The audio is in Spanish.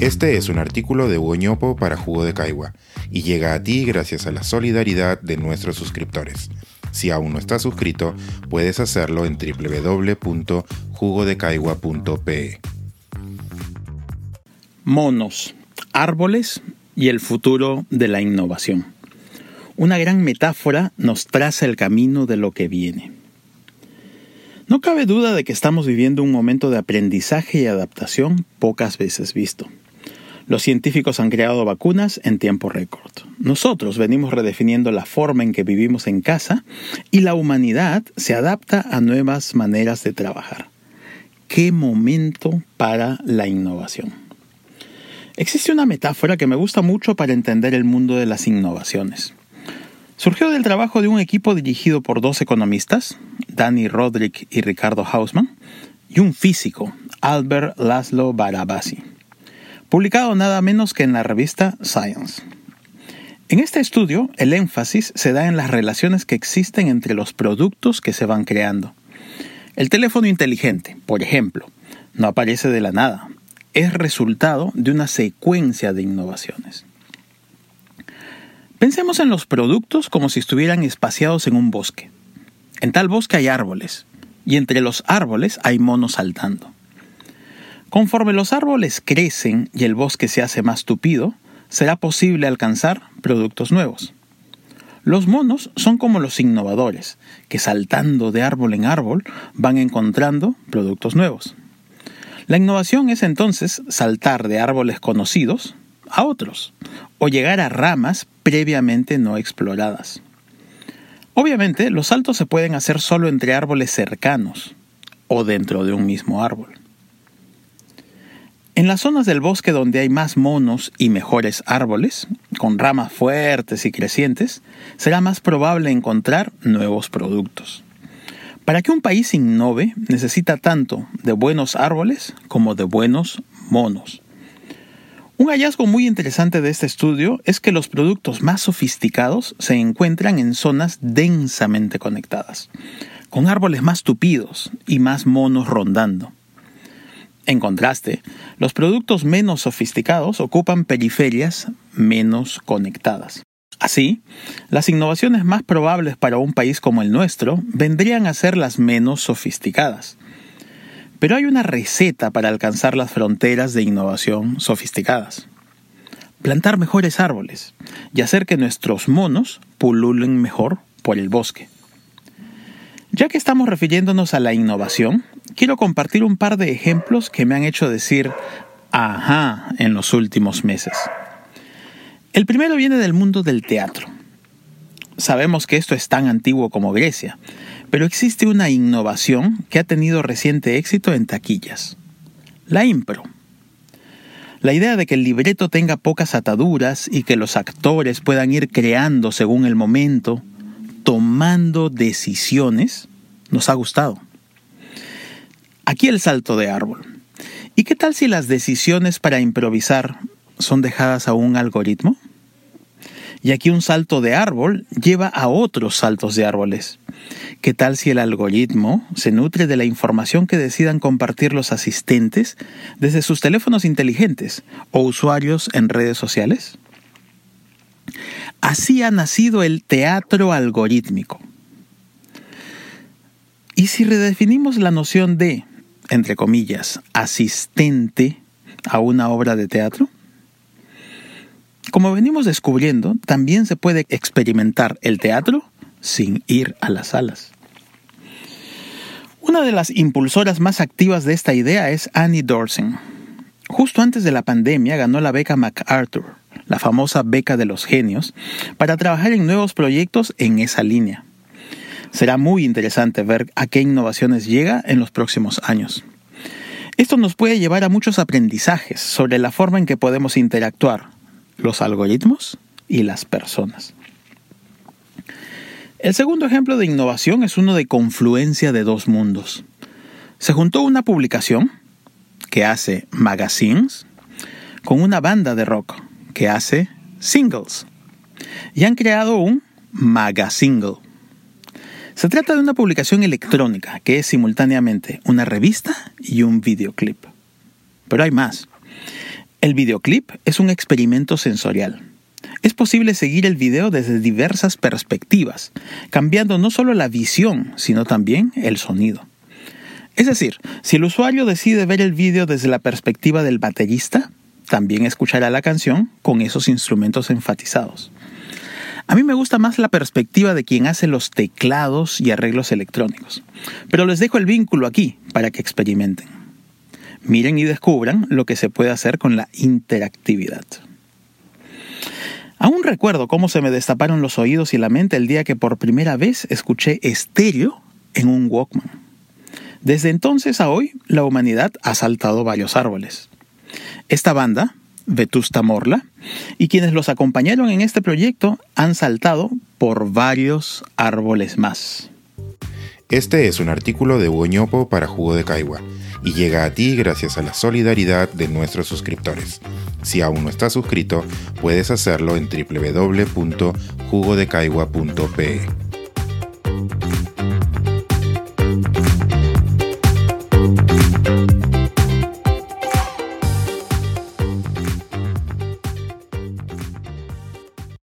Este es un artículo de Hugo para Jugo de Caigua y llega a ti gracias a la solidaridad de nuestros suscriptores. Si aún no estás suscrito, puedes hacerlo en www.jugodecaigua.pe. Monos, árboles y el futuro de la innovación. Una gran metáfora nos traza el camino de lo que viene. No cabe duda de que estamos viviendo un momento de aprendizaje y adaptación pocas veces visto. Los científicos han creado vacunas en tiempo récord. Nosotros venimos redefiniendo la forma en que vivimos en casa y la humanidad se adapta a nuevas maneras de trabajar. ¡Qué momento para la innovación! Existe una metáfora que me gusta mucho para entender el mundo de las innovaciones. Surgió del trabajo de un equipo dirigido por dos economistas, Danny Roderick y Ricardo Hausman, y un físico, Albert Laszlo Barabasi, publicado nada menos que en la revista Science. En este estudio, el énfasis se da en las relaciones que existen entre los productos que se van creando. El teléfono inteligente, por ejemplo, no aparece de la nada, es resultado de una secuencia de innovaciones. Pensemos en los productos como si estuvieran espaciados en un bosque. En tal bosque hay árboles, y entre los árboles hay monos saltando. Conforme los árboles crecen y el bosque se hace más tupido, será posible alcanzar productos nuevos. Los monos son como los innovadores, que saltando de árbol en árbol van encontrando productos nuevos. La innovación es entonces saltar de árboles conocidos a otros, o llegar a ramas previamente no exploradas. Obviamente, los saltos se pueden hacer solo entre árboles cercanos o dentro de un mismo árbol. En las zonas del bosque donde hay más monos y mejores árboles, con ramas fuertes y crecientes, será más probable encontrar nuevos productos. Para que un país innove necesita tanto de buenos árboles como de buenos monos. Un hallazgo muy interesante de este estudio es que los productos más sofisticados se encuentran en zonas densamente conectadas, con árboles más tupidos y más monos rondando. En contraste, los productos menos sofisticados ocupan periferias menos conectadas. Así, las innovaciones más probables para un país como el nuestro vendrían a ser las menos sofisticadas, pero hay una receta para alcanzar las fronteras de innovación sofisticadas. Plantar mejores árboles y hacer que nuestros monos pululen mejor por el bosque. Ya que estamos refiriéndonos a la innovación, quiero compartir un par de ejemplos que me han hecho decir ajá en los últimos meses. El primero viene del mundo del teatro. Sabemos que esto es tan antiguo como Grecia, pero existe una innovación que ha tenido reciente éxito en taquillas. La impro. La idea de que el libreto tenga pocas ataduras y que los actores puedan ir creando según el momento, tomando decisiones, nos ha gustado. Aquí el salto de árbol. ¿Y qué tal si las decisiones para improvisar son dejadas a un algoritmo? Y aquí un salto de árbol lleva a otros saltos de árboles. ¿Qué tal si el algoritmo se nutre de la información que decidan compartir los asistentes desde sus teléfonos inteligentes o usuarios en redes sociales? Así ha nacido el teatro algorítmico. ¿Y si redefinimos la noción de, entre comillas, asistente a una obra de teatro? Como venimos descubriendo, también se puede experimentar el teatro sin ir a las salas. Una de las impulsoras más activas de esta idea es Annie Dorsen. Justo antes de la pandemia ganó la beca MacArthur, la famosa beca de los genios, para trabajar en nuevos proyectos en esa línea. Será muy interesante ver a qué innovaciones llega en los próximos años. Esto nos puede llevar a muchos aprendizajes sobre la forma en que podemos interactuar, los algoritmos y las personas. El segundo ejemplo de innovación es uno de confluencia de dos mundos. Se juntó una publicación que hace magazines con una banda de rock que hace singles y han creado un magasingle. Se trata de una publicación electrónica que es simultáneamente una revista y un videoclip. Pero hay más. El videoclip es un experimento sensorial. Es posible seguir el video desde diversas perspectivas, cambiando no solo la visión, sino también el sonido. Es decir, si el usuario decide ver el video desde la perspectiva del baterista, también escuchará la canción con esos instrumentos enfatizados. A mí me gusta más la perspectiva de quien hace los teclados y arreglos electrónicos, pero les dejo el vínculo aquí para que experimenten. Miren y descubran lo que se puede hacer con la interactividad. Aún recuerdo cómo se me destaparon los oídos y la mente el día que por primera vez escuché estéreo en un Walkman. Desde entonces a hoy, la humanidad ha saltado varios árboles. Esta banda, Vetusta Morla, y quienes los acompañaron en este proyecto han saltado por varios árboles más. Este es un artículo de Hugo para Jugo de Caigua y llega a ti gracias a la solidaridad de nuestros suscriptores. Si aún no estás suscrito, puedes hacerlo en www.jugodecaigua.pe.